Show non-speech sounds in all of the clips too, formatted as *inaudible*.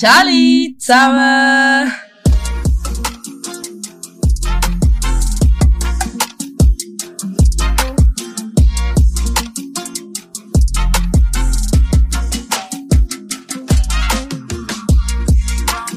Ciao zusammen!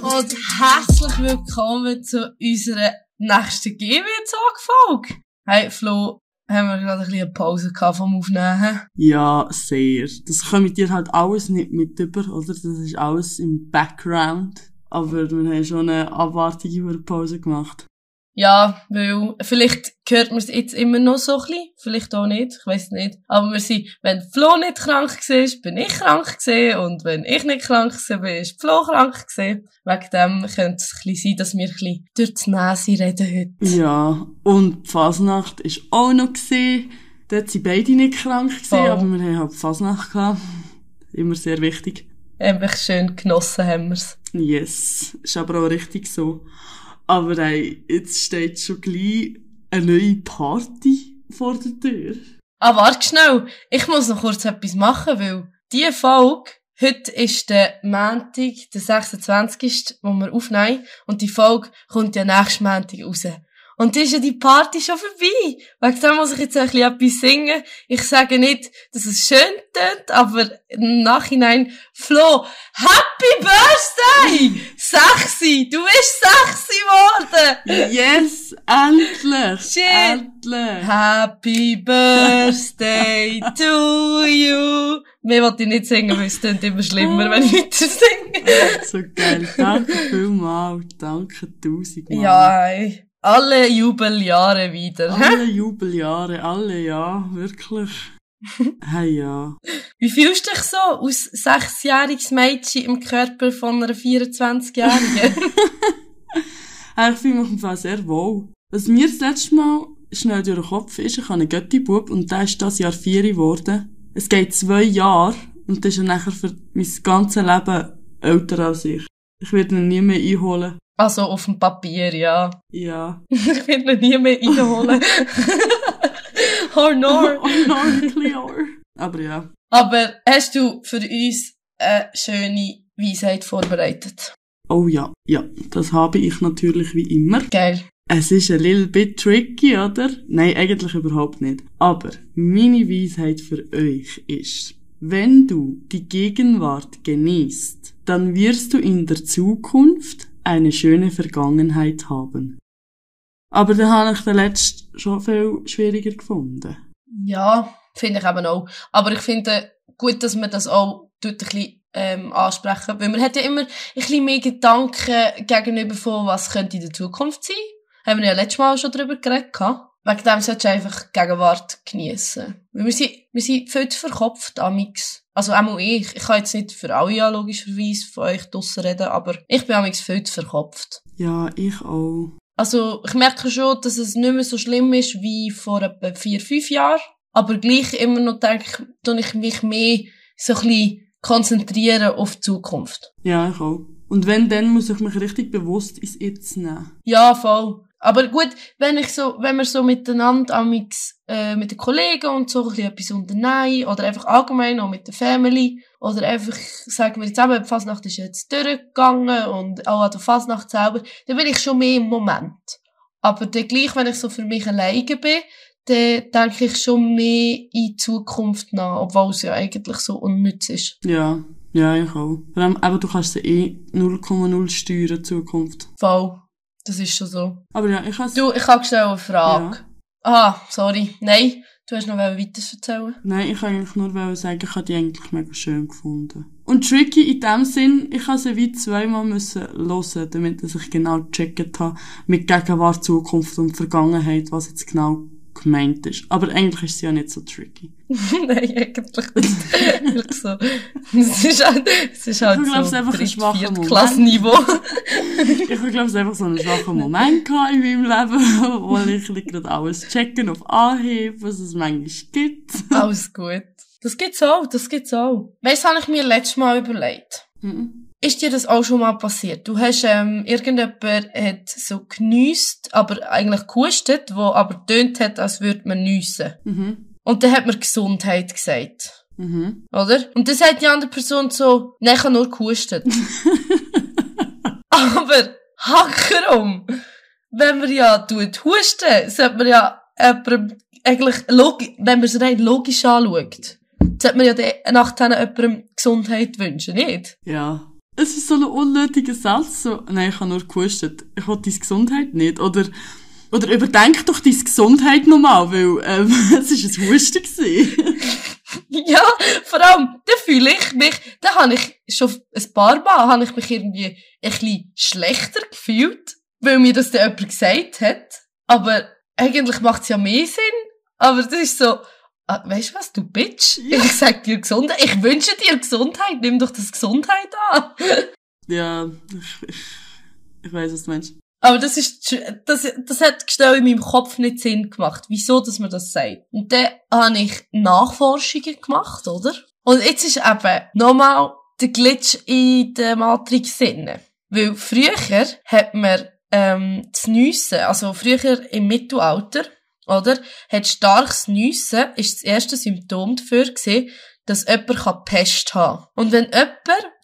Und herzlich willkommen zu unserer nächsten GW-Talk-Folge. Hey Flo, haben wir gerade ein bisschen eine Pause gehabt vom Aufnehmen? Ja, sehr. Das kommt dir halt alles nicht mit über, oder? Das ist alles im Background. Aber wir haben schon eine abartige Pause gemacht. Ja, weil vielleicht hört man es jetzt immer noch so ein bisschen, vielleicht auch nicht, ich weiß nicht. Aber wir sind, wenn Flo nicht krank war, bin ich krank gewesen, und wenn ich nicht krank war, bin ist Flo krank gewesen. Wegen dem könnte es ein bisschen sein, dass wir ein bisschen durch die Nase reden heute. Ja, und die Fasnacht ist auch noch gesehen. Dort sind beide nicht krank gewesen, Oh. aber wir haben halt Fasnacht gehabt. Immer sehr wichtig. Einfach schön genossen haben wir's. Yes, ist aber auch richtig so. Aber ey, jetzt steht schon gleich eine neue Party vor der Tür. Ah, warte schnell. Ich muss noch kurz etwas machen, weil die Folge, heute ist der Montag, der 26. wo wir aufnehmen. Und die Folge kommt ja nächsten Montag raus. Und dann ist ja die Party schon vorbei. Wegen dem muss ich jetzt ein bisschen etwas singen. Ich sage nicht, dass es schön tönt, aber im Nachhinein, Flo, Happy Birthday! Sexy! Du bist sexy geworden! Yes, endlich! Shit. Endlich! Happy Birthday *laughs* to you. Mehr wollte ich nicht singen, weil es klingt immer schlimmer, wenn ich weiter singe. So geil. Danke vielmals. Danke tausendmal. Ja, ey. Alle Jubeljahre wieder. hä? Alle Jubeljahre, alle, ja, wirklich. *laughs* Hey, ja. Wie fühlst du dich so aus sechsjähriges Mädchen im Körper von einer 24-Jährigen? *laughs* *laughs* Hey, ich fühle mich im Fall sehr wohl. Was mir das letzte Mal schnell durch den Kopf ist, ich habe einen Götti-Bub und der ist das Jahr vier geworden. Es geht zwei Jahre und das ist er nachher für mein ganzes Leben älter als ich. Ich werde ihn nie mehr einholen. Also auf dem Papier, ja. Ja. *laughs* Ich will ihn nie mehr einholen. *laughs* oh no. *laughs* Oh nein, klar. Aber ja. Aber hast du für uns eine schöne Weisheit vorbereitet? Oh ja, ja, das habe ich natürlich wie immer. Geil. Es ist ein little bit tricky, oder? Nein, eigentlich überhaupt nicht. Aber meine Weisheit für euch ist, wenn du die Gegenwart genießt, dann wirst du in der Zukunft eine schöne Vergangenheit haben. Aber da habe ich den letzten schon viel schwieriger gefunden. Ja, finde ich eben auch. Aber ich finde gut, dass man das auch tut ein bisschen ähm, ansprechen, weil man hat ja immer ein bisschen mehr Gedanken gegenüber von, was könnte in der Zukunft sein. Haben wir ja letztes Mal schon darüber geredet. gehabt. Wegen dem solltest du einfach die Gegenwart geniessen. Weil wir sind, wir sind viel zu verkopft, amix. Also auch ich. Ich kann jetzt nicht für alle ja logischerweise von euch draussen reden, aber ich bin amix viel zu verkopft. Ja, ich auch. Also, ich merke schon, dass es nicht mehr so schlimm ist wie vor etwa vier, fünf Jahren. Aber gleich immer noch denke ich, ich mich mehr so ein bisschen konzentrieren auf die Zukunft. Ja, ich auch. Und wenn, dann muss ich mich richtig bewusst ins Jetzt nehmen. Ja, voll. Aber gut, wenn ich so, wenn wir so miteinander amix, äh, mit den Kollegen und so ein bisschen etwas unternehmen, oder einfach allgemein auch mit der Family, oder einfach, sagen wir jetzt eben, die Fasnacht ist jetzt durchgegangen und auch an der Fasnacht selber, dann bin ich schon mehr im Moment. Aber dann gleich, wenn ich so für mich alleine bin, dann denke ich schon mehr in Zukunft nach, obwohl es ja eigentlich so unnütz ist. Ja, ja, ich auch. Vor allem, aber du kannst sie eh 0,0 steuern, Zukunft. Voll. Das ist schon so. Aber ja, ich has Du, ich habe gestellt eine Frage. Ah, sorry. Nein, du hast noch weiter erzählen. Nein, ich kann eigentlich nur sagen, ich habe die eigentlich mega schön gefunden. Und tricky in dem Sinn, ich habe sie wie zweimal müssen hören, damit ich genau gecheckt habe, mit Gegenwart, Zukunft und Vergangenheit, was jetzt genau gemeint ist. Aber eigentlich ist sie ja nicht so tricky. *laughs* Nein, eigentlich nicht. So. Es ist halt, es ist halt Ich glaub, es ist so einfach ein schwacher Moment. *laughs* Ich habe, glaube ich, einfach so einen schwachen Moment gehabt in meinem Leben, *laughs* wo ich bisschen gerade alles checken auf Anhieb, was es manchmal gibt. Alles gut. Das gibt's auch, das gibt's auch. Weißt du, was ich mir letztes Mal überlegt? Mhm. Ist dir das auch schon mal passiert? Du hast, ähm, irgendjemand hat so geniesst, aber eigentlich gehustet, wo aber tönt hat, als würde man nüssen. Mhm. Und dann hat man Gesundheit gesagt. Mhm. Oder? Und dann sagt die andere Person so, nein, ich habe nur gehustet. *laughs* Aber, hackerum, wenn man ja tut husten, sollte man ja jemandem eigentlich, wenn man es rein logisch anschaut, sollte man ja de- nach denen jemandem Gesundheit wünschen, nicht? Ja. Es ist so ein unnötiger Satz, so, nein, ich habe nur gehustet. Ich will deine Gesundheit nicht. Oder, oder überdenk doch deine Gesundheit nochmal, weil, ähm, *laughs* es ist ein Husten gewesen. *laughs* Ja, vor allem, da fühle ich mich, da habe ich schon ein paar Mal, habe ich mich irgendwie ein bisschen schlechter gefühlt, weil mir das dann jemand gesagt hat. Aber eigentlich macht es ja mehr Sinn. Aber das ist so, ah, weißt du was, du Bitch? Ja. Ich sag dir Gesundheit, ich wünsche dir Gesundheit, nimm doch das Gesundheit an. ja, ich, ich, weiss, was du meinst. Aber das ist, das, das hat schnell in meinem Kopf nicht Sinn gemacht, wieso, dass man das sagt. Und dann habe ich Nachforschungen gemacht, oder? Und jetzt ist eben nochmal der Glitch in der Matrix drin. Weil früher hat man, ähm, das Nüssen, also früher im Mittelalter, oder? Hat starkes Nüssen, ist das erste Symptom dafür gewesen, dass jemand kann Pest haben Und wenn jemand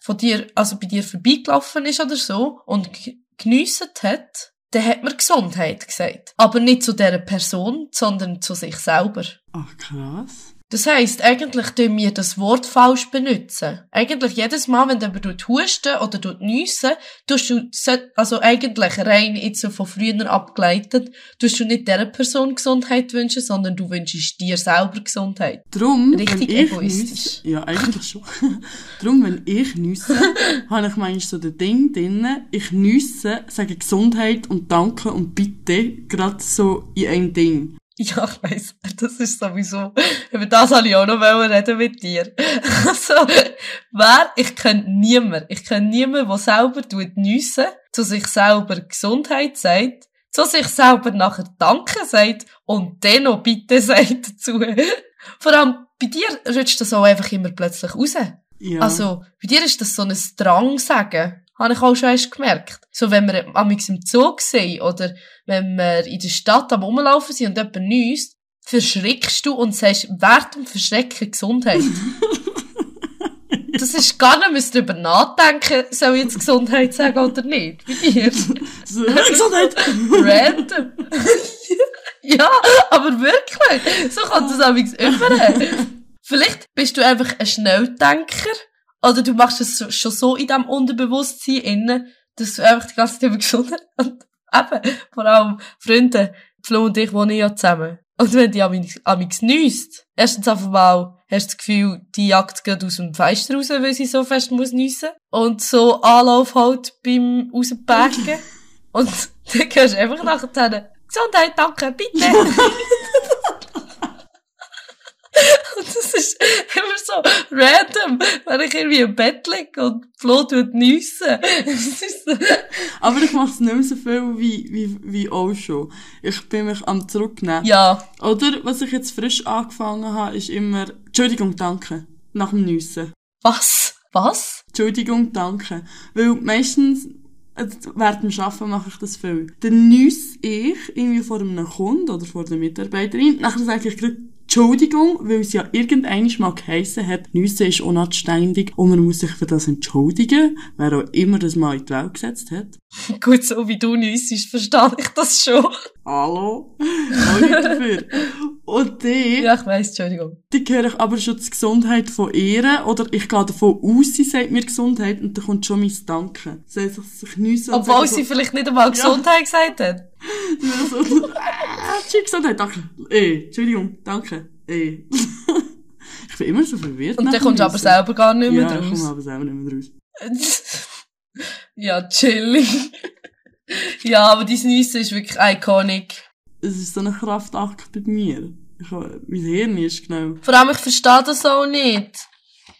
von dir, also bei dir vorbeigelaufen ist oder so und g- geniesset hat, dann hat man Gesundheit gesagt. Aber nicht zu dieser Person, sondern zu sich selber. Ach, krass. Das heisst, eigentlich tun wir das Wort falsch benutzen. Eigentlich jedes Mal, wenn jemand husten oder niessen, tust du, so- also eigentlich rein jetzt so von früher abgeleitet, tust du nicht dieser Person Gesundheit wünschen, sondern du wünschst dir selber Gesundheit. Drum, Richtig wenn ich egoistisch. niesse, ja, eigentlich schon. *laughs* Drum, wenn ich niesse, *laughs* habe ich manchmal so das Ding drin, ich niesse, sage Gesundheit und Danke und Bitte, gerade so in einem Ding. Ja, ich weiss, das ist sowieso, über das wollte ich auch noch reden mit dir. *laughs* Also, wer, ich kenne niemanden, ich kenne niemanden, der selber tut niessen, zu sich selber Gesundheit sagt, zu sich selber nachher Danke sagt und dann noch Bitte *laughs* sagt dazu. Vor allem, bei dir rutscht das auch einfach immer plötzlich raus. Ja. Also, bei dir ist das so ein Drang sagen. Habe ich auch schon erst gemerkt. So, wenn wir am im Zug sind oder wenn wir in der Stadt am Rumlaufen sind und jemand niest, verschrickst du und sagst, während dem Verschrecken Gesundheit. *laughs* Das ist gar nicht, müsst drüber nachdenken, soll ich jetzt Gesundheit sagen oder nicht. Bei dir. *laughs* Gesundheit! Random. *laughs* ja, aber wirklich. So kommt das amigs über. Vielleicht bist du einfach ein Schnelldenker. Oder du machst es schon so in diesem Unterbewusstsein innen, dass du einfach die ganze Zeit über Gesundheit und eben, vor allem Freunde, Flo und ich wohnen ja zusammen. Und wenn die amigs niest, erstens einfach mal hast du das Gefühl, die jagt gerade aus dem Fenster raus, weil sie so fest muss niessen. Und so Anlauf halt beim Rauspacken. Und *laughs* dann gehst du einfach nachher Gesundheit, danke, bitte. *laughs* und *laughs* das ist immer so random, wenn ich irgendwie im Bett liege und Flo *laughs* ist so, Aber ich mache es nicht mehr so viel wie, wie, wie auch schon. Ich bin mich am zurücknehmen. ja, Oder, was ich jetzt frisch angefangen habe, ist immer, Entschuldigung, danke. Nach dem Nüssen. was? Was? Entschuldigung, danke. Weil meistens, äh, während dem Arbeiten mache ich das viel. Dann nüsse ich irgendwie vor einem Kunden oder vor der Mitarbeiterin. Nachher sage ich gerade Entschuldigung, weil es ja irgendeinmal mal geheissen hat, Nüsse ist unanständig und man muss sich für das entschuldigen, wer auch immer das mal in die Welt gesetzt hat. *laughs* Gut, so wie du niessest, verstehe ich das schon. Hallo? Auch nicht dafür. Und die, *laughs* Ja, ich weiss, Entschuldigung. die höre ich aber schon die Gesundheit von ihr, oder ich gehe davon aus, sie sagt mir Gesundheit, und dann kommt schon mein Danke. Sie sich, sich nüsse Obwohl sie vielleicht nicht einmal Gesundheit gesagt hat. So, so, ah, Gesundheit, danke. Eh, Entschuldigung, danke. Eh. *laughs* ich bin immer so verwirrt. Und dann kommst du aber selber gar nicht mehr ja, ich komme draus. aber selber nicht mehr raus. *laughs* ja, chillig. *laughs* ja, aber dein Niessen ist wirklich iconic. Es ist so ein Kraftakt bei mir. Ich, mein Hirn ist genau... Vor allem, ich verstehe das auch nicht.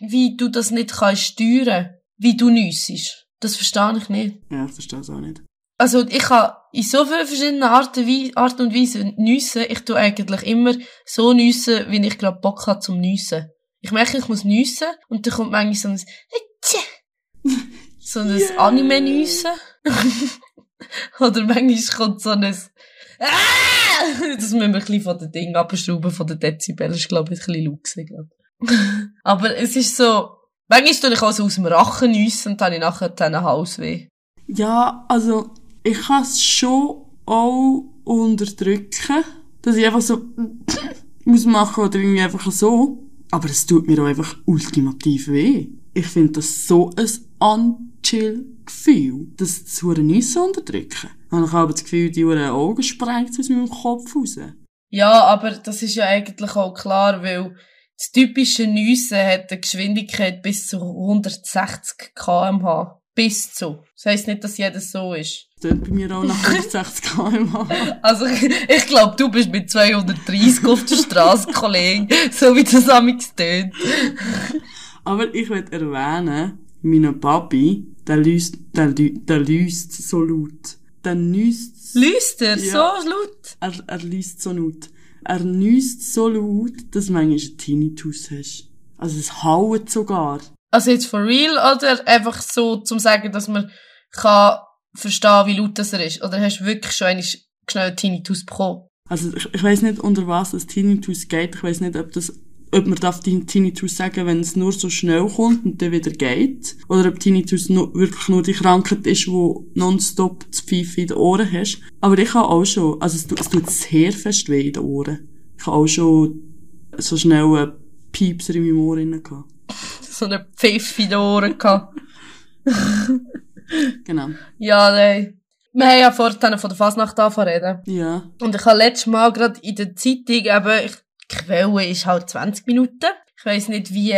Wie du das nicht kannst steuern. Wie du niessest. Das verstehe ich nicht. Ja, ich verstehe es auch nicht. Also, ich kann in so vielen verschiedenen Arten, Art und Weise niessen. Ich tu eigentlich immer so niessen, wie ich gerade Bock habe zum Niessen. Ich merke, ich muss niessen und dann kommt manchmal so ein so ein *laughs* Yeah. Anime-Niessen. *laughs* Oder manchmal kommt so ein Ah! Das müssen wir ein bisschen von den Dingen abschrauben, von den Dezibel. Das ist, glaube ich, ein bisschen laut gewesen, glaub. *laughs* Aber es ist so, manchmal tue ich auch so aus dem Rachen nüssen und dann habe ich nachher dann Hausweh. Ja, also, ich kann es schon auch unterdrücken, dass ich einfach so muss machen oder irgendwie einfach so. Aber es tut mir auch einfach ultimativ weh. Ich finde das so ein unchill-Gefühl, das zu Nüsse unterdrücken. Und ich habe das Gefühl, die Augen sprengt aus meinem Kopf raus. Ja, aber das ist ja eigentlich auch klar, weil das typische Nüssen hat eine Geschwindigkeit bis zu 160 kmh. Bis zu. Das heisst nicht, dass jedes so ist. Tut bei mir auch nach 160 kmh. *laughs* Also, ich glaube, du bist mit 230 auf der Straße, *laughs* Kollege. So wie das amix tönt. Aber ich will erwähnen, mein Papi, der lüst, der, der lüst so laut. Der nüst, Lüst er Ja. so laut? er, er lüst so laut. Er nüst so laut, dass du manchmal einen Tinnitus hast. Also es haut sogar. Also jetzt for real oder einfach so zum sagen, dass man kann verstehen, wie laut das er ist? Oder hast du wirklich schon einmal schnell einen Tinnitus bekommen? Also ich, ich weiß nicht, unter was das Tinnitus geht. Ich weiß nicht, ob das, ob man darf Tinnitus sagen, wenn es nur so schnell kommt und dann wieder geht. Oder ob Tinnitus nur, wirklich nur die Krankheit ist, wo nonstop das Pfeife in den Ohren hast. Aber ich habe auch schon, also es, tut- es tut sehr fest weh in den Ohren. Ich habe auch schon so schnell einen Piepser in meinem Ohr drin gehabt. *laughs* So eine Pfeife in den Ohren gehabt. *laughs* *laughs* Genau. Ja, nein. Wir haben ja vorhin von der Fasnacht angefangen reden. Ja. Und ich habe letztes Mal gerade in der Zeitung eben, ich, Quelle ist halt 20 Minuten. Ich weiss nicht, wie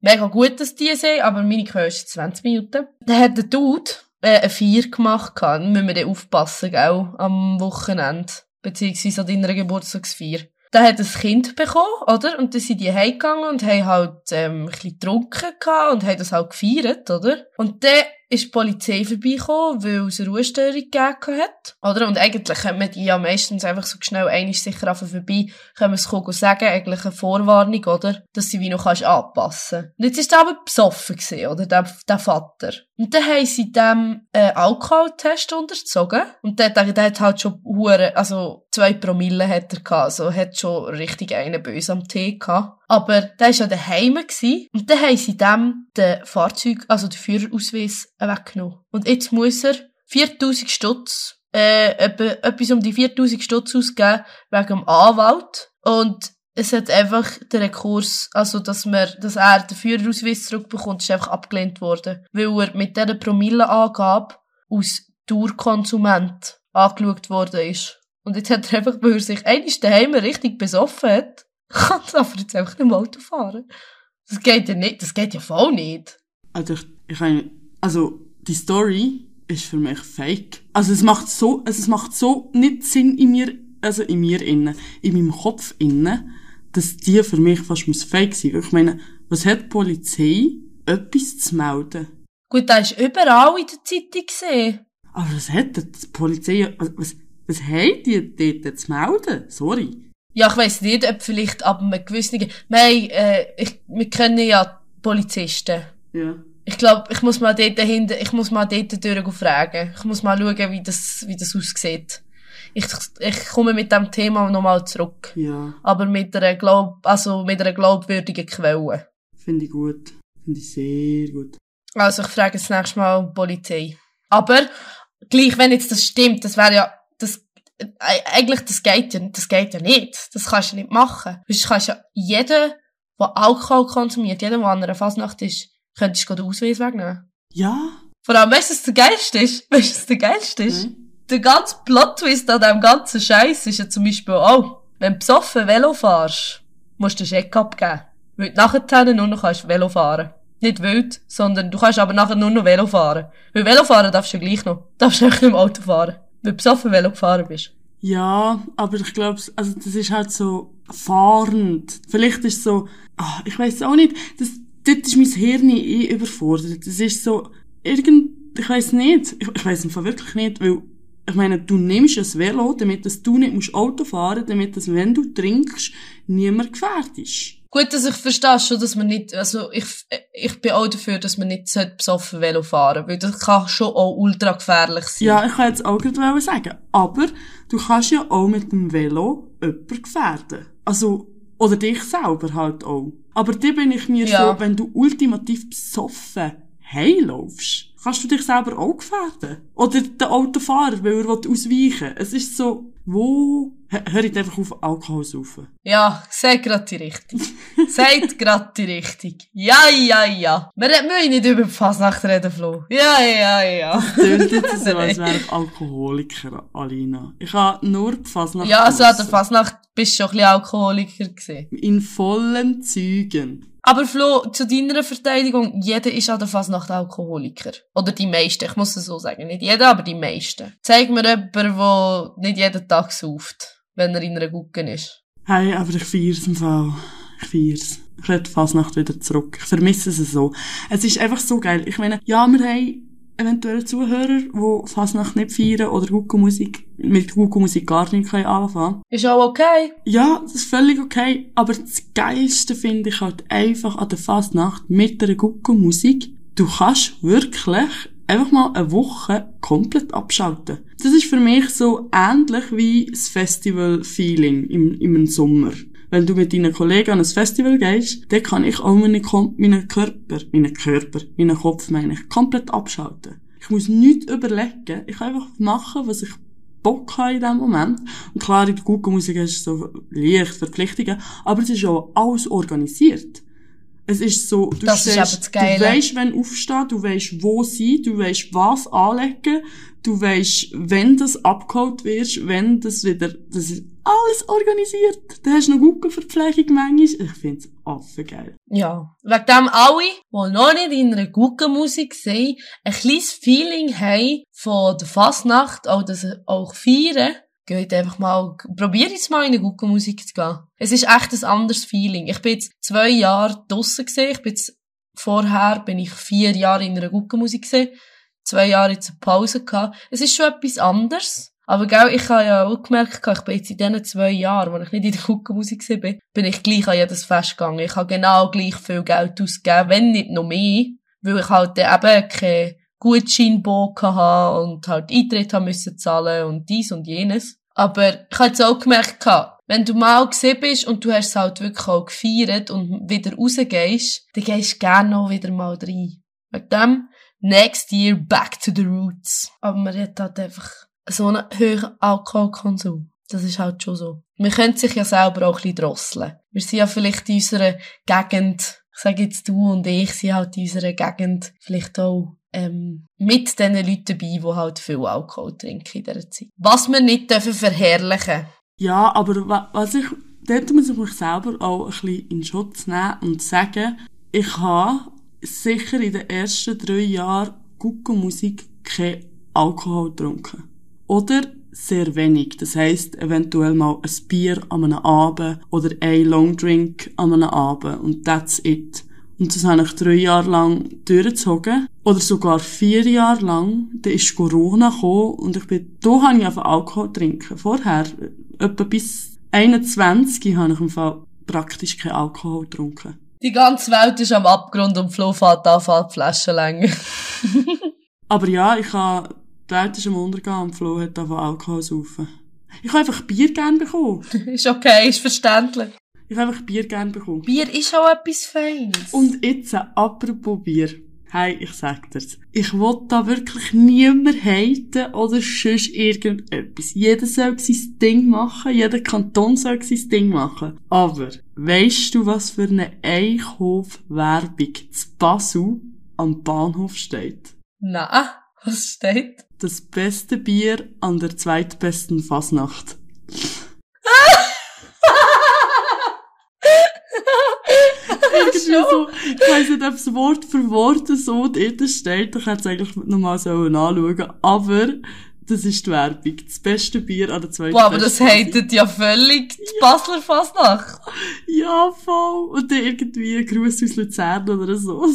mega gut das die sind, aber meine Quelle ist 20 Minuten. Da hat der Dude äh, ein Vier gemacht. Dann müssen wir dann aufpassen, gell, am Wochenende. Beziehungsweise an deiner Geburtstagsfeier. Da hat ein Kind bekommen, oder? Und dann sind die heimgegangen und haben halt, ähm, ein bisschen getrunken und haben das halt gefeiert, oder? Und dann ist die Polizei vorbeigekommen, weil es eine Ruhestörung gegeben hat, oder? Und eigentlich wir die ja meistens einfach so schnell einig sicher einfach vorbei, können es kommen sagen, eigentlich eine Vorwarnung, oder? Dass sie wie noch kannst anpassen. Und jetzt ist er aber besoffen gewesen, oder? Der, der Vater. Und dann haben sie dem, äh, Alkoholtest unterzogen. Und der, der, der hat halt schon hure, also zwei Promille hat er gehabt, also hat schon richtig einen böse am Tee gehabt. Aber der war ja daheim gewesen. Und dann haben sie dem den Fahrzeug, also den Führerausweis weggenommen. Und jetzt muss er 4000 Stutz, äh, etwa, etwas um die 4000 Stutz ausgeben, wegen dem Anwalt. Und es hat einfach der Rekurs, also, dass man, dass er den Führerausweis zurückbekommt, ist einfach abgelehnt worden. Weil er mit dieser Promilleangabe aus Dauerkonsument angeschaut worden ist. Und jetzt hat er einfach, weil er sich einmal daheim richtig besoffen hat, er aber jetzt einfach nicht mehr Auto fahren. Das geht ja nicht, das geht ja voll nicht. Also ich, ich meine, also die Story ist für mich fake. Also es macht so, also es macht so nicht Sinn in mir, also in mir innen, in meinem Kopf innen, dass die für mich fast muss fake sein. Ich meine, was hat die Polizei etwas zu melden? Gut, da ist überall in der Zeitung gesehen. Aber was hat die Polizei, was, was, was haben die dort zu melden? Sorry. Ja, ich weiss nicht, ob vielleicht ab einem gewissen, wir, haben, äh, ich, wir kennen ja Polizisten. Ja. Ich glaube, ich muss mal dort dahinter, ich muss mal dort durch fragen. Ich muss mal schauen, wie das, wie das aussieht. Ich, ich komme mit dem Thema nochmal zurück. Ja, Aber mit einer Glaub, also mit einer glaubwürdigen Quelle. finde ich gut. Finde ich sehr gut. Also ich frage jetzt nächstes Mal die Polizei. Aber, gleich, wenn jetzt das stimmt, das wäre ja, das, eigentlich, das geht ja, das geht ja nicht. Das kannst du nicht machen. Du kannst ja jeden, der Alkohol konsumiert, jeden, der an einer Fasnacht ist, könntest du den Ausweis wegnehmen. Ja? Vor allem, weißt du, was der geilste ist? *laughs* Weißt du, was der geilste ist? Nein. Der ganze Plot-Twist an diesem ganzen Scheiß ist ja zum Beispiel auch, wenn du besoffen Velo fährst, musst du den Scheck abgeben. Weil du nachher nur noch kannst Velo fahren. Nicht wild, sondern du kannst aber nachher nur noch Velo fahren. Weil Velo fahren darfst du ja gleich noch. Du darfst nicht im Auto fahren. Weil besoffen Velo gefahren bist. Ja, aber ich glaube, also das ist halt so fahrend. Vielleicht ist so, ah, ich weiß auch nicht, das, dort ist mein Hirn eh überfordert. Das ist so, irgend, ich weiß nicht, ich, ich weiß einfach wirklich nicht, weil, ich meine, du nimmst ein Velo, damit du nicht musst Auto fahren, damit dass, wenn du trinkst, niemand gefährdet ist. Gut, dass ich verstehe schon, dass man nicht, also ich, ich bin auch dafür, dass man nicht besoffen Velo fahren weil das kann schon auch ultra gefährlich sein. Ja, ich kann jetzt auch gerade sagen, aber du kannst ja auch mit dem Velo jemanden gefährden. Also, oder dich selber halt auch. Aber da bin ich mir Ja. so, wenn du ultimativ besoffen heimlaufst, kannst du dich selber auch gefährden. Oder der Autofahrer, weil er will ausweichen Es ist so, wo... Hör hör jetzt einfach auf, Alkohol zu saufen. Ja, sag grad die Richtung. *laughs* Seid grad die Richtung. Ja, ja, ja. Wir müssen nicht über die Fasnacht reden, Flo. Ja, ja, ja. Tönt jetzt so, als wäre ich Alkoholiker, Alina. Ich habe nur die Fasnacht Ja, also an der. Fasnacht bist du schon ein bisschen Alkoholiker gewesen. In vollen Zügen. Aber Flo, zu deiner Verteidigung, jeder ist an der Fasnacht Alkoholiker. Oder die meisten, ich muss es so sagen. Nicht jeder, aber die meisten. Zeig mir jemanden, der nicht jeden Tag sauft, wenn er in einer Gucken ist. Hey, aber ich feier's im Fall. Ich feier's. Ich will die Fasnacht wieder zurück. Ich vermisse es so. Es ist einfach so geil. Ich meine, ja, wir haben eventuell Zuhörer, die Fasnacht nicht feiern oder Gucko-Musik, mit Gucko-Musik gar nicht können anfangen Ist auch okay. Ja, das ist völlig okay. Aber das Geilste finde ich halt einfach an der Fasnacht mit der Gucko-Musik. Du kannst wirklich einfach mal eine Woche komplett abschalten. Das ist für mich so ähnlich wie das Festival-Feeling im, im Sommer. Wenn du mit deinen Kollegen an ein Festival gehst, dann kann ich auch meinen, meinen Körper, meinen Körper, meinen Kopf meine ich, komplett abschalten. Ich muss nichts überlegen. Ich kann einfach machen, was ich Bock habe in dem Moment. Und klar, in der guten Musik ist es so leicht Verpflichtungen, aber es ist auch alles organisiert. Es ist so, du Das stehst- du weisst, wenn aufstehen, du weisst, wo sein, du weisst, was anlegen, du weisst, wenn das abgeholt wird, wenn das wieder, das ist alles organisiert. Da hast du noch gute Verpflegung manchmal. Ich find's affengeil. Ja. Wegen dem alle, die noch nicht in einer guten Musik sind, ein kleines Feeling haben von der Fasnacht, auch das auch feiern, geht einfach mal, probier jetzt mal in eine gute Musik zu gehen. Es ist echt ein anderes Feeling. Ich bin jetzt zwei Jahre draussen gesehen, ich bin jetzt, vorher bin ich vier Jahre in einer guten Musik gesehen, zwei Jahre jetzt Pause gehabt. Es ist schon etwas anderes. Aber gell, ich habe ja auch gemerkt, ich bin jetzt in diesen zwei Jahren, wo ich nicht in der Guckenmusik war, bin, ich gleich an jedes Fest gegangen. Ich habe genau gleich viel Geld ausgegeben, wenn nicht noch mehr, weil ich halt eben keinen Gutscheinbon hatte und halt Eintritt haben müssen zahlen und dies und jenes. Aber ich habe jetzt auch gemerkt, wenn du mal gesehen bist und du hast es halt wirklich auch gefeiert und wieder rausgehst, dann gehst du gerne noch wieder mal rein. Wegen dem, next year back to the roots. Aber man hat halt einfach so einen hohen Alkoholkonsum. Das ist halt schon so. Man könnte sich ja selber auch ein bisschen drosseln. Wir sind ja vielleicht in unserer Gegend, ich sage jetzt du und ich, sind halt in unserer Gegend vielleicht auch ähm, mit den Leuten dabei, die halt viel Alkohol trinken in dieser Zeit. Was wir nicht dürfen verherrlichen. Ja, aber wa- was ich, dort muss ich mich selber auch ein bisschen in Schutz nehmen und sagen, ich habe sicher in den ersten drei Jahren gute Musik kein Alkohol getrunken. Oder sehr wenig. Das heisst, eventuell mal ein Bier an einem Abend oder ein Longdrink an einem Abend und that's it. Und das habe ich drei Jahre lang durchgezogen. Oder sogar vier Jahre lang. Dann ist Corona gekommen und ich bin, da habe ich einfach Alkohol trinken. Vorher, etwa bis 21 habe ich im Fall praktisch kein Alkohol getrunken. Die ganze Welt ist am Abgrund und Flo fährt an, fährt Flaschen länger. *laughs* Aber ja, ich habe, die Welt ist am Untergehen und Flo hat einfach Alkohol saufen. Ich habe einfach Bier gern bekommen. *laughs* ist okay, ist verständlich. Ich habe einfach Bier gern bekommen. Bier ist auch etwas Feines. Und jetzt, apropos Bier. Hey, ich sag dir's. Ich will da wirklich niemand haten oder sonst irgendetwas. Jeder soll sein Ding machen, jeder Kanton soll sein Ding machen. Aber, weisst du, was für eine Eichhof-Werbung zu Basel am Bahnhof steht? Na, was steht? Das beste Bier an der zweitbesten Fasnacht. *laughs* Irgendwie so, ich weiss nicht, ob es Wort für Wort so dort steht. Ich hätte es eigentlich nochmal so anschauen. Aber, das ist die Werbung. Das beste Bier an der zweiten Boah, aber das hatet ja völlig die Basler Fasnacht. Ja, voll. Und dann irgendwie ein Gruß aus Luzern oder so.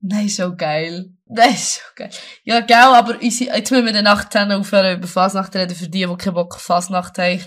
Nein, ist auch geil. Nein, ist auch geil. Ja, gell, aber unsere, jetzt müssen wir dann nach 10 aufhören über Fasnacht reden, für die, die keinen Bock auf Fasnacht haben.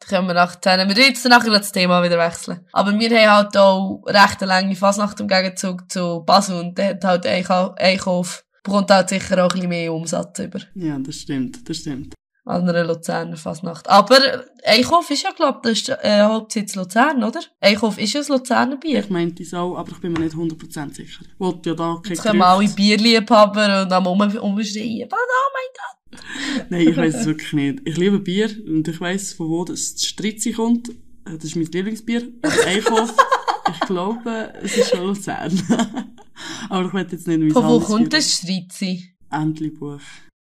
Dann können wir nach 10, wir jetzt nachher das Thema wieder wechseln. Aber wir haben halt auch recht eine lange Fasnacht im Gegenzug zu Basel und der hat halt Eichhof bekommt halt sicher auch ein bisschen mehr Umsatz über. Ja, das stimmt, das stimmt. An einer Luzerner Fasnacht. Aber Eichhof ist ja, glaub, das ist äh, Hauptsitz Luzern, oder? Eichhof ist ja ein Luzerner Bier. Ich meinte es auch, aber ich bin mir nicht 100% sicher. Ich wollte ja da Jetzt kommen alle Bierliebhaber und am um, umschreien. Oh mein Gott! *laughs* Nein, ich weiß es wirklich nicht. Ich liebe Bier und ich weiß von wo das Stritzi kommt. Äh, Das ist mein Lieblingsbier. Eichhof, *laughs* ich glaube, es ist schon Luzern. *laughs* aber ich will jetzt nicht mein Von wo kommt das Streizi? Entlebuch.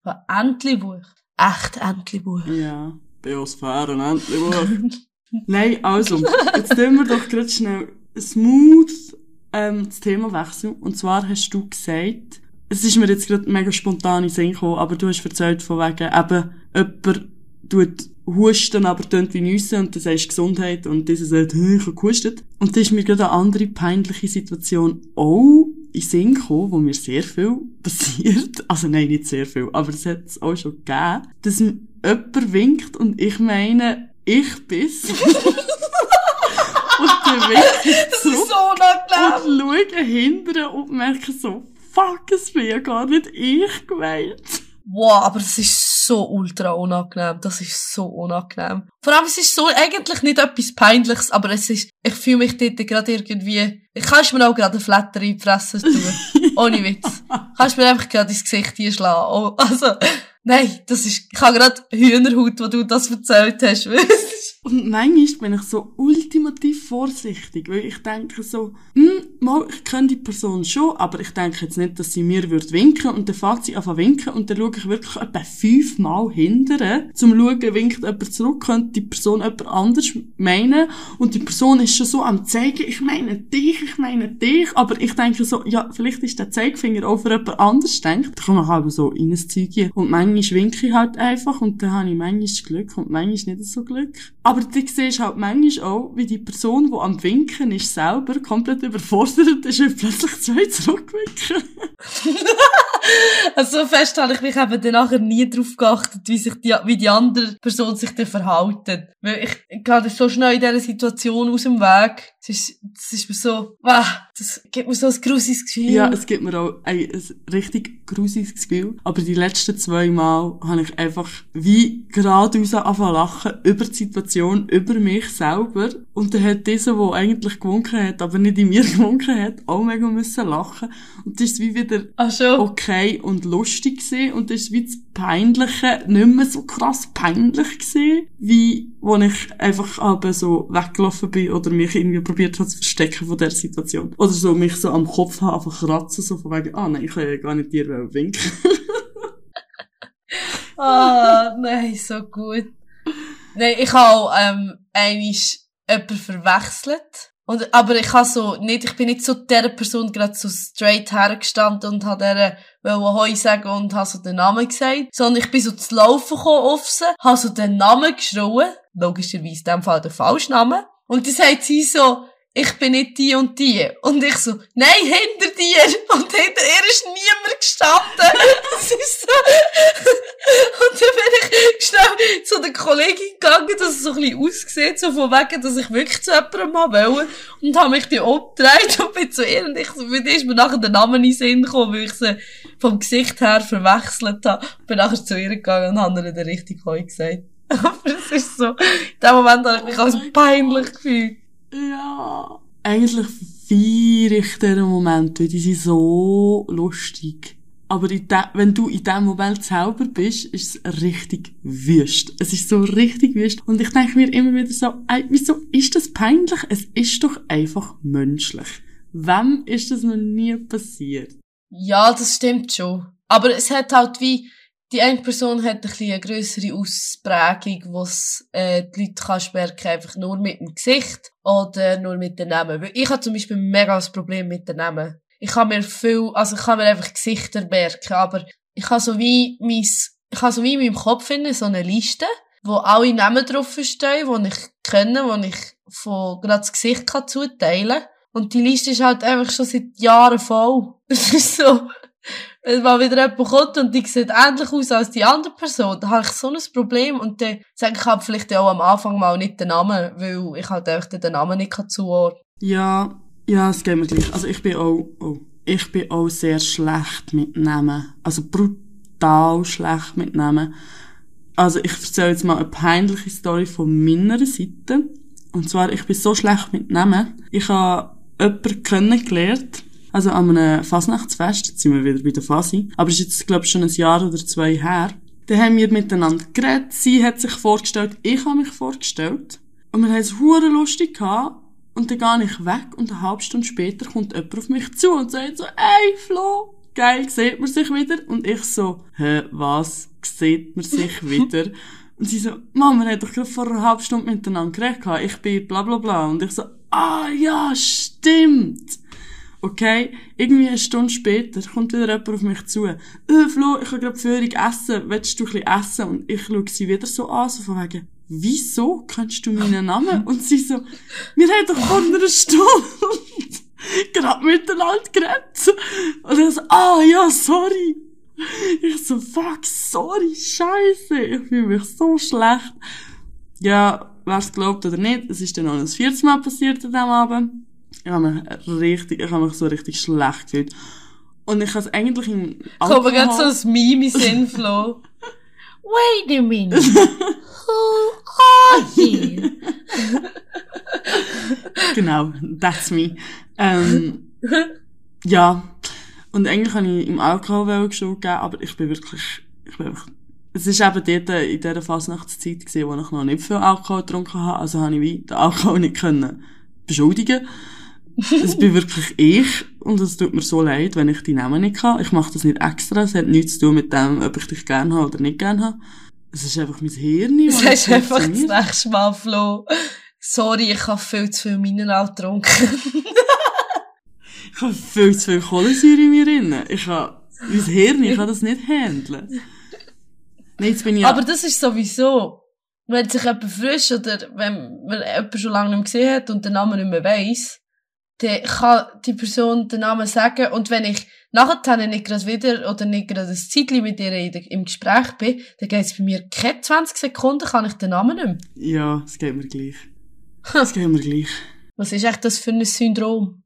Von Entlebuch. Echt Entlebuch. Ja. Biosphäre, Entlebuch. Nein, also, jetzt tun wir doch gerade schnell smooth ähm, das Thema wechseln. Und zwar hast du gesagt, es ist mir jetzt gerade mega spontan in Sinn gekommen, aber du hast erzählt von wegen, eben, jemand tut husten, aber tönt wie Nüsse und sagst du Gesundheit und dieser sagt, «Hm, *laughs* ich habe gehustet. Und dann ist mir gerade eine andere peinliche Situation auch in Sinn gekommen, wo mir sehr viel *laughs* passiert. Also nein, nicht sehr viel, aber es hat es auch schon gegeben, dass mir jemand winkt und ich meine, ich bin's. *laughs* *laughs* und dann winkt ich Das zurück ist so und schaue hinterher und merke so, fuck, es bin ja gar nicht ich gemeint. Wow, aber das ist so ultra unangenehm. Das ist so unangenehm. Vor allem, es ist so eigentlich nicht etwas Peinliches, aber es ist, ich fühle mich dort gerade irgendwie, kannst mir auch gerade eine Flatter in die Fresse tun. *laughs* Ohne Witz. Kannst mir einfach gerade ins Gesicht hinschlagen. Oh, also, nein, das ist, ich habe gerade Hühnerhaut, wo du das erzählt hast. *laughs* Und manchmal bin ich so ultimativ vorsichtig, weil ich denke so, hm, mal, ich kenne die Person schon, aber ich denke jetzt nicht, dass sie mir würde winken und dann fährt sie einfach winken und dann schaue ich wirklich etwa fünfmal hinterher, zum schauen, winkt jemand zurück, könnte die Person jemand anders meinen? Und die Person ist schon so am zeigen, ich meine dich, ich meine dich, aber ich denke so, ja, vielleicht ist der Zeigefinger auch für jemand anders denkt, dann kann man halt so in ein Zeug und manchmal winke ich halt einfach und dann habe ich manchmal Glück und manchmal nicht so Glück. Aber du siehst halt manchmal auch, wie die Person, die am Winken ist, selber komplett überfordert ist und plötzlich zwei zurückwinken. *laughs* *laughs* Also so fest habe ich mich eben dann nachher nie drauf geachtet, wie sich die, wie die andere Person sich dann verhalten. Weil ich, ich gehe dann so schnell in dieser Situation aus dem Weg. Es ist, das ist mir so, wow, das gibt mir so ein grusiges Gefühl. Ja, es gibt mir auch ein, ein richtig grusiges Gefühl. Aber die letzten zwei Mal habe ich einfach wie geradeaus angefangen lachen über die Situation, über mich selber. Und dann hat dieser, der eigentlich gewunken hat, aber nicht in mir *laughs* gewunken hat, auch mega müssen lachen. Und das ist wie wieder Ach schon? Okay und lustig gesehen und das ist wie das Peinliche nicht mehr so krass peinlich gesehen, wie wo ich einfach aber so weggelaufen bin oder mich irgendwie probiert habe zu verstecken von der Situation. Oder so mich so am Kopf habe, einfach kratzen, so von wegen, ah nein, ich kann ja gar nicht dir winken. *laughs* Ah, nein, so gut. Nein, ich habe ähm, einisch jemanden verwechselt. Und, aber ich habe so, nicht, ich bin nicht so dieser Person gerade so straight hergestanden und habe der wollte Hoi sagen und habe so den Namen gesagt. Sondern ich bin so zu laufen gekommen auf sie, habe so den Namen geschrien. Logischerweise in dem Fall der falsche Name. Und dann sagt sie so, ich bin nicht die und die. Und ich so, nein, hinter dir. Und hinter ihr ist niemand gestanden. *laughs* Das ist so. Und dann bin ich schnell zu der Kollegin gegangen, dass es so ein bisschen aussieht, so von wegen, dass ich wirklich zu jemandem mal will. Und habe mich dann umgedreht und bin zu ihr. Und ich so, dir ist mir nachher der Name in den Sinn gekommen, weil ich sie vom Gesicht her verwechselt habe. Bin nachher zu ihr gegangen und habe ihr den richtigen Heu gesagt. *laughs* Aber es ist so, in dem Moment habe ich mich als peinlich gefühlt. Ja. Eigentlich feiere ich diesen Moment, weil die sind so lustig. Aber wenn du in dem Moment selber bist, ist es richtig wüst. Es ist so richtig wüst. Und ich denke mir immer wieder so, ey, wieso ist das peinlich? Es ist doch einfach menschlich. Wem ist das noch nie passiert? Ja, das stimmt schon. Aber es hat halt wie, die eine Person hat ein bisschen eine grössere Ausprägung, wo äh, die Leute kannst merken, einfach nur mit dem Gesicht oder nur mit den Namen. Weil ich habe zum Beispiel mega das Problem mit den Namen. Ich kann mir viel, also ich kann mir einfach Gesichter merken, aber ich habe so wie mein, ich habe so wie in meinem Kopf finden, so eine Liste, wo alle Namen drauf stehen, die ich kenne, die ich von gerade das Gesicht kann zuteilen Und die Liste ist halt einfach schon seit Jahren voll. *laughs* Es ist so, wenn mal wieder jemand kommt und die sieht ähnlich aus als die andere Person, dann habe ich so ein Problem und dann sage ich halt vielleicht auch am Anfang mal nicht den Namen, weil ich halt einfach den Namen nicht kann zuordnen Ja, ja, es geht mir gleich. Also ich bin auch, oh, ich bin auch sehr schlecht mit Namen. Also brutal schlecht mit Namen. Also ich erzähle jetzt mal eine peinliche Story von meiner Seite. Und zwar, ich bin so schlecht mit Namen. Ich habe jemanden kennengelernt, also an einem Fasnachtsfest, jetzt sind wir wieder bei der Fasi, aber es ist jetzt, glaube ich, schon ein Jahr oder zwei her. Da haben wir miteinander geredet, sie hat sich vorgestellt, ich habe mich vorgestellt. Und wir haben es hure lustig gehabt. Und dann gehe ich weg und eine halbe Stunde später kommt jemand auf mich zu und sagt so, ey Flo, geil, sieht man sich wieder? Und ich so, hä, was, sieht man sich *laughs* wieder? Und sie so, Mama, wir haben doch gerade vor einer halben Stunde miteinander geredet, ich bin bla bla bla. Und ich so, ah ja, stimmt. Okay, irgendwie eine Stunde später kommt wieder jemand auf mich zu. Äh, Flo, ich habe gerade Führung essen, willst du ein bisschen essen? Und ich schaue sie wieder so an, so von wegen, wieso kennst du meinen Namen? Und sie so, wir haben doch vor einer Stunde *laughs* gerade miteinander geredet. Und ich so, ah ja, sorry. Ich so, fuck, sorry, scheiße. Ich fühle mich so schlecht. Ja, wer es glaubt oder nicht, es ist dann noch ein viertes Mal passiert an diesem Abend. Ich habe mich richtig, ich habe mich so richtig schlecht gefühlt. Und ich habe es eigentlich im Alkohol... Kommt gerade so ein Meme in Sinn, Flo. *laughs* Wait a minute. Who are you? *laughs* genau, that's me. Ähm, ja. Und eigentlich habe ich im Alkohol Schuld gegeben, aber ich bin wirklich, ich bin wirklich, es ist eben dort in dieser Fasnachtszeit gewesen, wo ich noch nicht viel Alkohol getrunken habe, also habe ich wie den Alkohol nicht können beschuldigen. Es bin wirklich ich und es tut mir so leid, wenn ich die Namen nicht kann. Ich mache das nicht extra, es hat nichts zu tun mit dem, ob ich dich gerne habe oder nicht gerne habe. Es ist einfach mein Hirn. Es ist einfach das nächste Mal, Flo. Sorry, ich habe viel zu viel Mineral getrunken. *laughs* ich habe viel zu viel Kohlensäure in mir drin. Ich habe, mein Hirn, ich kann das nicht handeln. Nee, jetzt bin ich Aber das ist sowieso, wenn sich jemand frisch oder wenn man jemanden schon lange nicht mehr gesehen hat und den Namen nicht mehr weiss, dann kann die Person den Namen sagen und wenn ich nachher nicht gerade wieder oder nicht gerade ein Zeitchen mit ihr im Gespräch bin, dann geht es bei mir keine 20 Sekunden, kann ich den Namen nicht mehr. Ja, es geht mir gleich. Es geht mir gleich. Was ist echt das für ein Syndrom?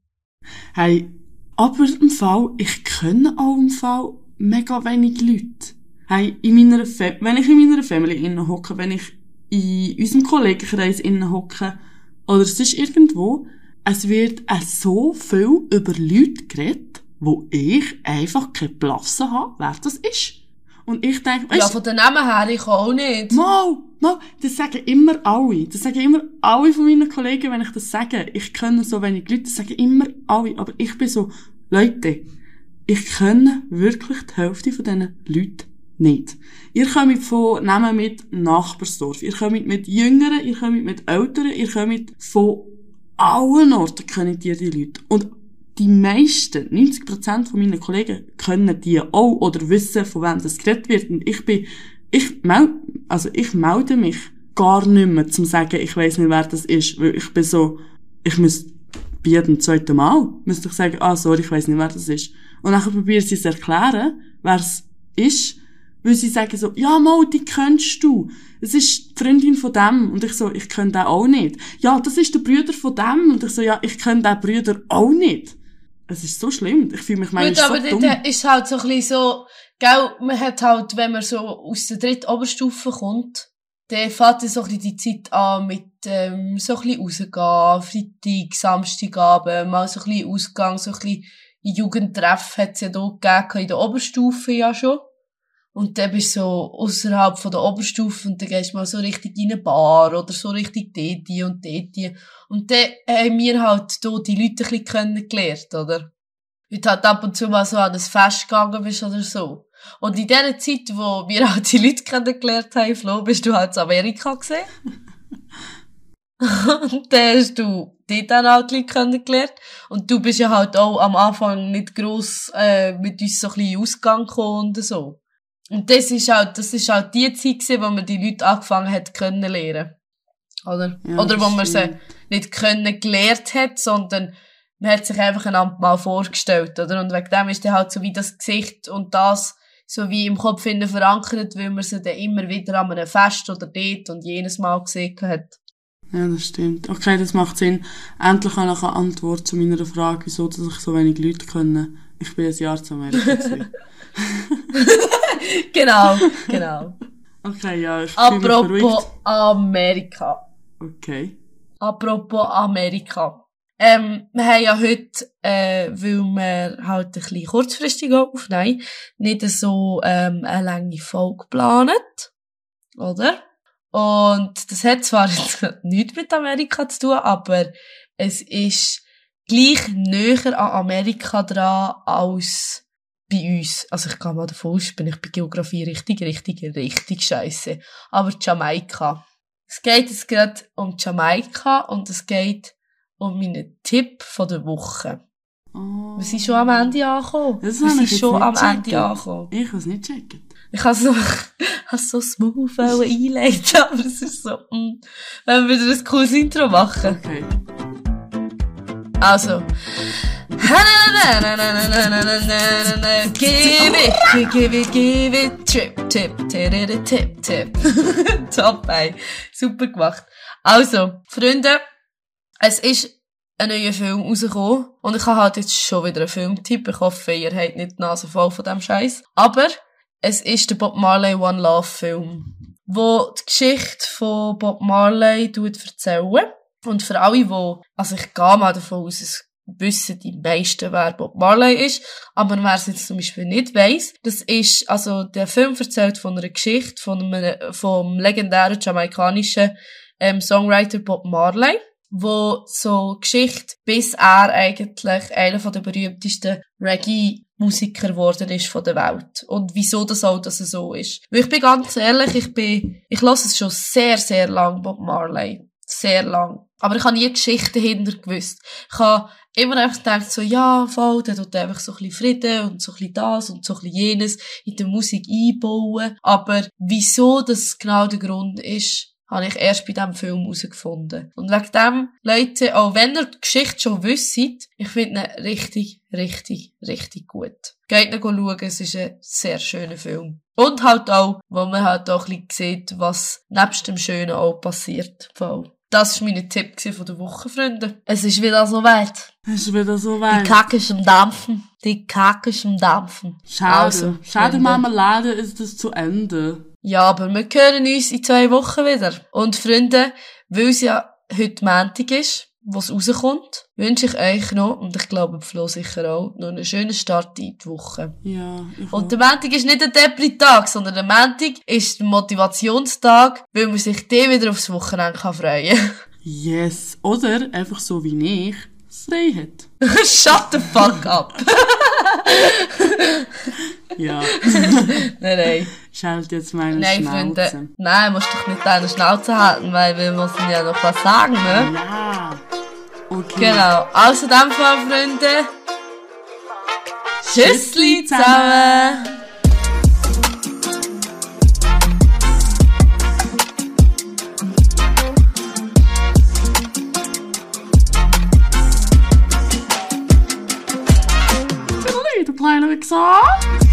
Hey, aber im Fall, ich kenne auch im Fall mega wenig Leute. Hey, in meiner Fa wenn ich in meiner Family innen hocke, wenn ich in unserem Kollegenkreis innen hocke, oder es ist irgendwo, es wird auch so viel über Leute geredet, wo ich einfach keine Blasse habe, wer das ist. Und ich denke, weißt, Ja, von den Namen her, ich auch nicht. Mal, mal, das sagen immer alle. Das sagen immer alle von meinen Kollegen, wenn ich das sage. Ich kenne so wenig Leute, das sagen immer alle. Aber ich bin so, Leute, ich kenne wirklich die Hälfte von diesen Leuten nicht. Ihr kommt von Namen mit Nachbarsdorf, ihr kommt mit Jüngeren, ihr kommt mit Älteren, ihr kommt von allen Orten kennen die die Leute. Und die meisten, 90% von meinen Kollegen, können die auch oder wissen, von wem das geredet wird. Und ich bin, ich melde, also ich melde mich gar nicht mehr, zum sagen, ich weiß nicht, wer das ist, weil ich bin so, ich muss bei jedem zweiten Mal, müsste ich sagen, ah, sorry, ich weiß nicht, wer das ist. Und dann probiere ich es erklären, wer es ist, weil sie sagen so, ja, Mo, die kennst du. Es ist die Freundin von dem. Und ich so, ich kenne den auch nicht. Ja, das ist der Bruder von dem. Und ich so, ja, ich kenne den Bruder auch nicht. Es ist so schlimm. Ich fühle mich manchmal Gut, so aber dumm. ist halt so ein bisschen so, gell, man hat halt, wenn man so aus der dritten Oberstufe kommt, dann fängt so ein bisschen die Zeit an mit, ähm, so ein bisschen rausgehen, Freitag, Samstagabend, mal so ein bisschen Ausgang, so ein bisschen Jugendtreff hat es ja da gegeben, in der Oberstufe ja schon. Und dann bist du so außerhalb von der Oberstufe und dann gehst du mal so richtig in eine Bar oder so richtig dort und dort. Und dann haben wir halt hier die Leute ein bisschen kennengelernt, oder? Heute halt ab und zu mal so an ein Fest gegangen bist oder so. Und in der Zeit, wo wir halt die Leute kennengelernt haben, Flo, bist du halt in Amerika gesehen. *laughs* und dann hast du dort dann die Leute kennengelernt. Und du bist ja halt auch am Anfang nicht gross äh, mit uns so ein bisschen ausgegangen und so. Und das ist halt, das ist halt die Zeit gewesen, wo man die Leute angefangen hat kennenlernen. Oder? Ja, Oder wo man sie nicht können gelernt hat, sondern man hat sich einfach einander mal vorgestellt, oder? Und wegen dem ist dann halt so wie das Gesicht und das so wie im Kopf verankert, weil man sie dann immer wieder an einem Fest oder dort und jenes Mal gesehen hat. Ja, das stimmt. Okay, das macht Sinn. Endlich habe ich eine Antwort zu meiner Frage, wieso dass ich so wenig Leute kenne. Ich bin ein Jahr zu Amerika. *laughs* *laughs* genau, genau. Okay, ja, ich Apropos. Amerika. Okay. Apropos Amerika. Ähm, wir haben ja heute, äh, weil wir halt ein bisschen kurzfristig aufnehmen, nicht so ähm, eine lange Folge geplant. Oder? Und das hat zwar jetzt *laughs* nichts mit Amerika zu tun, aber es ist gleich näher an Amerika dran als bei uns. Also ich gehe mal davon aus, bin ich bei Geografie richtig, richtig, richtig scheiße. Aber Jamaika. Es geht jetzt gerade um Jamaika und es geht um meinen Tipp von der Woche. Oh. Wir sind schon am Ende angekommen. Das Wir sind schon am gecheckt. Ende angekommen. Ich habe es nicht checken. Ich habe so, *laughs* habe so smooth einleiten, *laughs* aber es ist so, mm, wenn wir wieder ein cooles Intro machen. Okay. Also. Give it, give it, give it, trip, tip, tip, tip, tip. Top, ey. Super gemacht. Also, Freunde, es ist ein neuer Film rausgekommen und ich habe halt jetzt schon wieder einen Filmtipp. Ich hoffe, ihr habt nicht die Nase voll von dem Scheiß. Aber es ist der Bob Marley One Love Film, wo die Geschichte von Bob Marley tut erzählen. Und für alle, die, also ich gehe mal davon aus, es wissen die meisten, wer Bob Marley ist. Aber wer es jetzt zum Beispiel nicht weiss, das ist, also der Film erzählt von einer Geschichte von einem, vom legendären jamaikanischen ähm, Songwriter Bob Marley, wo so Geschichte, bis er eigentlich einer von der berühmtesten Reggae-Musiker geworden ist von der Welt. Und wieso das auch, dass er so ist. Weil ich bin ganz ehrlich, ich bin, ich lasse es schon sehr, sehr lang Bob Marley. Sehr lang. Aber ich habe nie Geschichten hinter gewusst. Ich habe immer einfach gedacht, so, ja, voll, der tut einfach so ein bisschen Frieden und so ein bisschen das und so ein bisschen jenes in der Musik einbauen. Aber wieso das genau der Grund ist, habe ich erst bei diesem Film herausgefunden. Und wegen dem, Leute, auch wenn ihr die Geschichte schon wisst, ich finde ihn richtig, richtig, richtig gut. Geht ihn schauen, es ist ein sehr schöner Film. Und halt auch, wo man halt auch ein bisschen sieht, was nebst dem Schönen auch passiert. Voll. Das war mein Tipp von der Woche, Freunde. Es ist wieder so weit. Es ist wieder so Die weit. Kacke ist am Dampfen. Die Kacke ist am Dampfen. Schade. Also, Schade. Marmelade ist es zu Ende. Ja, aber wir hören uns in zwei Wochen wieder. Und Freunde, weil es ja heute Montag ist, wo es rauskommt, wünsche ich euch noch, und ich glaube Flo sicher auch, noch einen schönen Start in die Woche. Ja, Und der Montag ist nicht der Depri-Tag, sondern der Montag ist der Motivationstag, weil man sich den wieder aufs Wochenende kann freuen Yes. Oder einfach so wie ich, frei hat. *laughs* Shut the fuck up! *laughs* Ja. *laughs* nein, nein. Schalt jetzt meine Nein, Schnauze. Freunde. Nein, musst doch nicht deine Schnauze halten, weil wir müssen ja noch was sagen, ne? Ja. Okay. Genau. Also, Fall, Freunde. Tschüssli zusammen. Planet Exile.